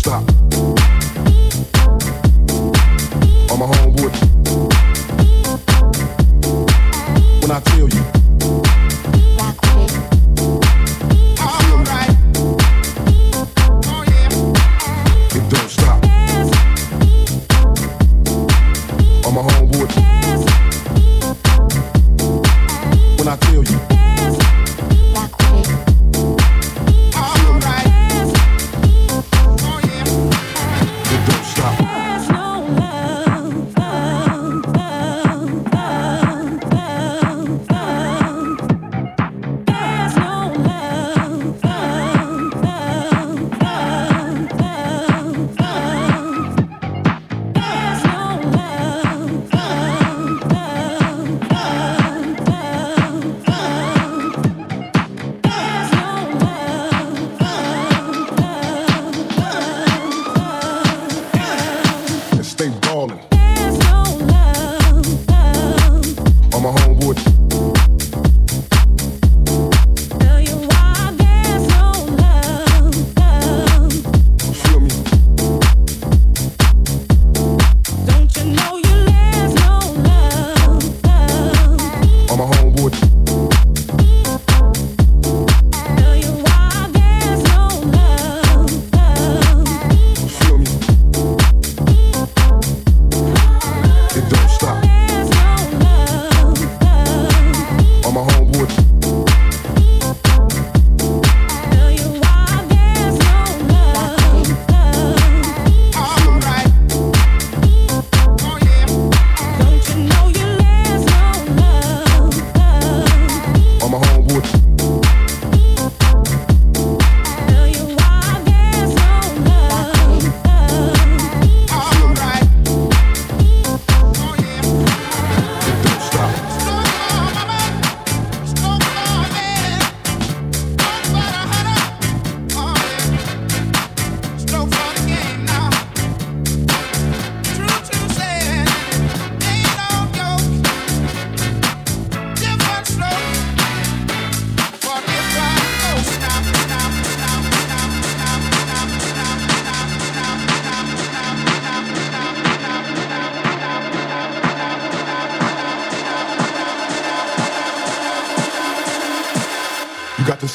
stop.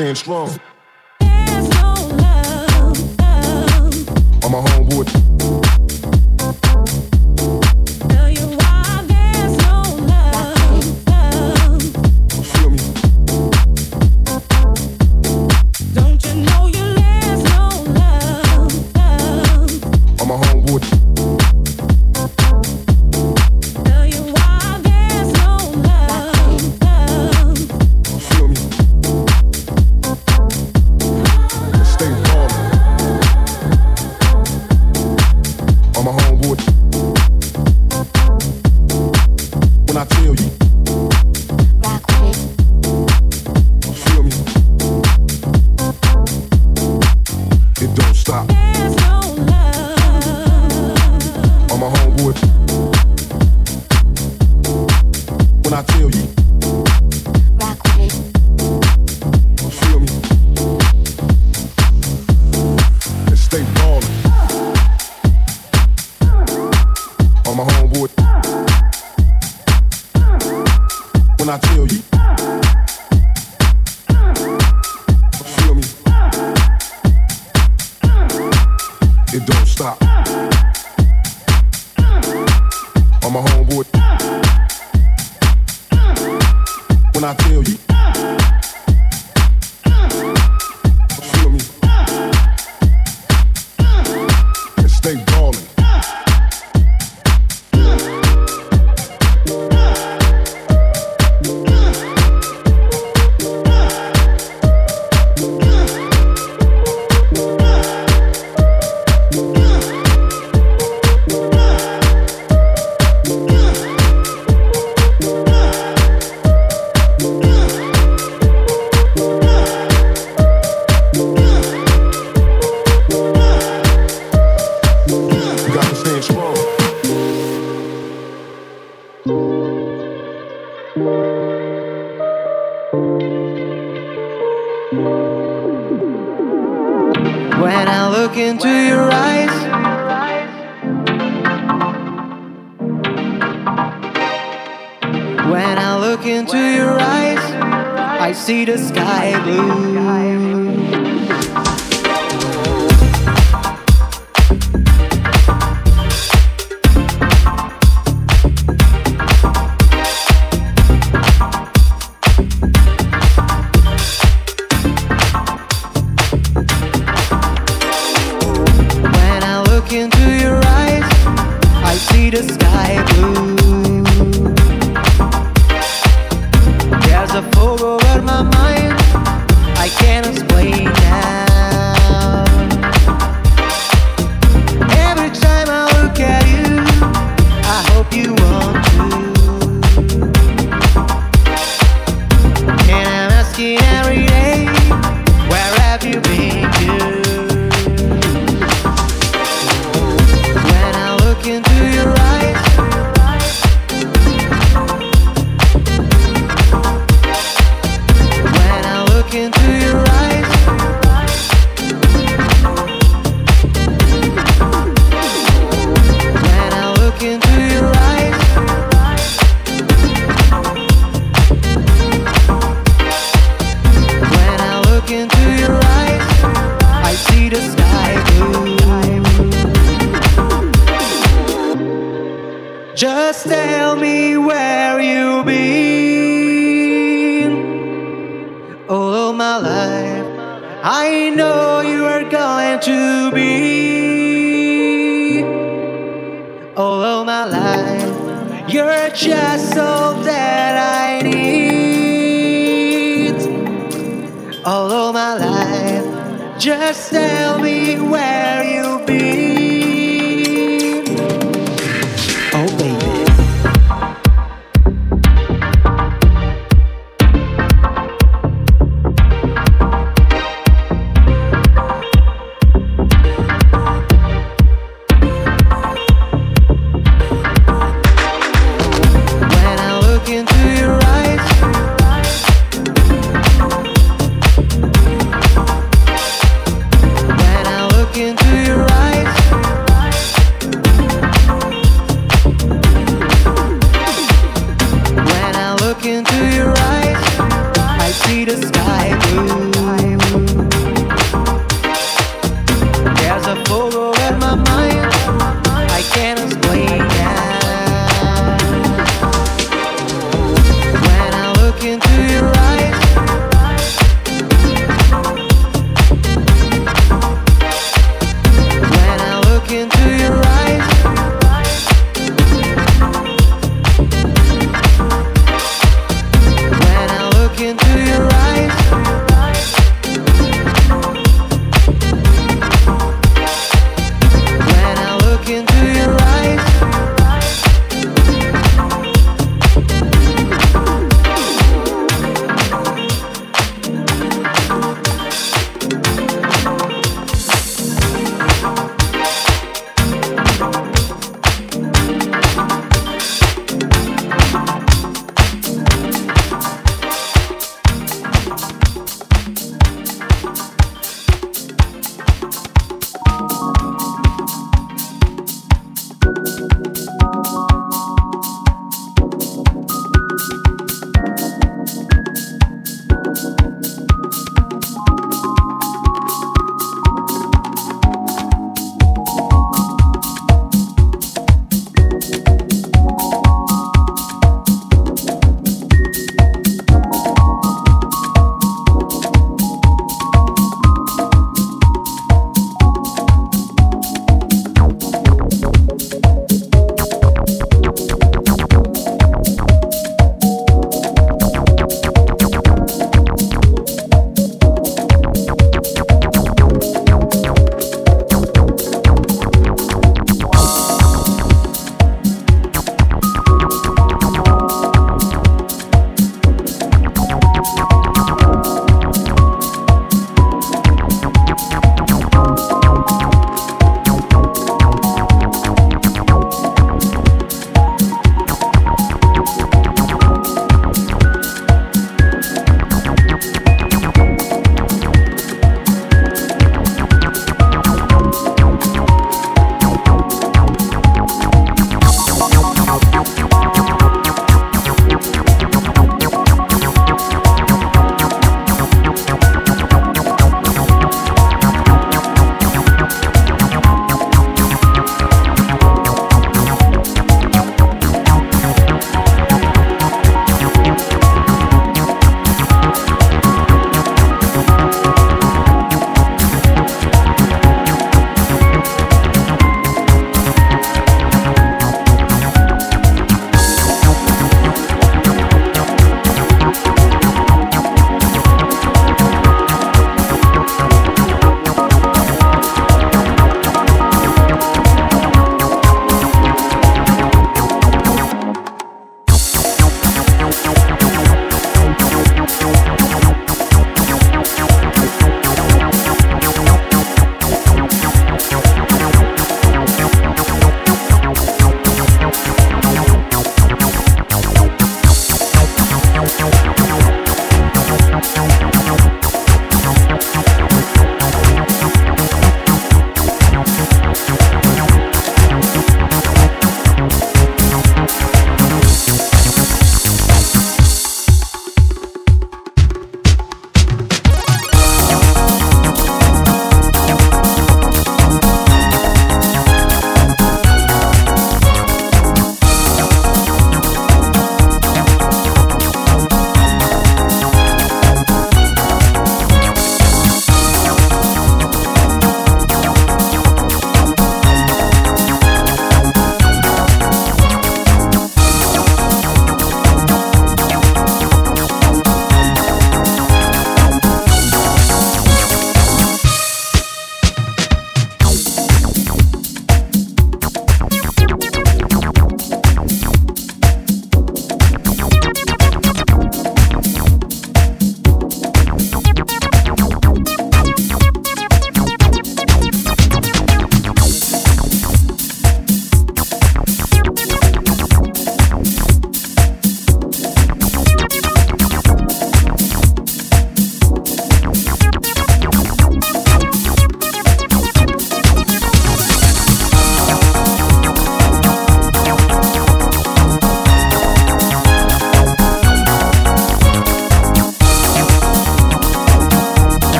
Stand strong. on my homeboy. When I tell you, feel me. It don't stop.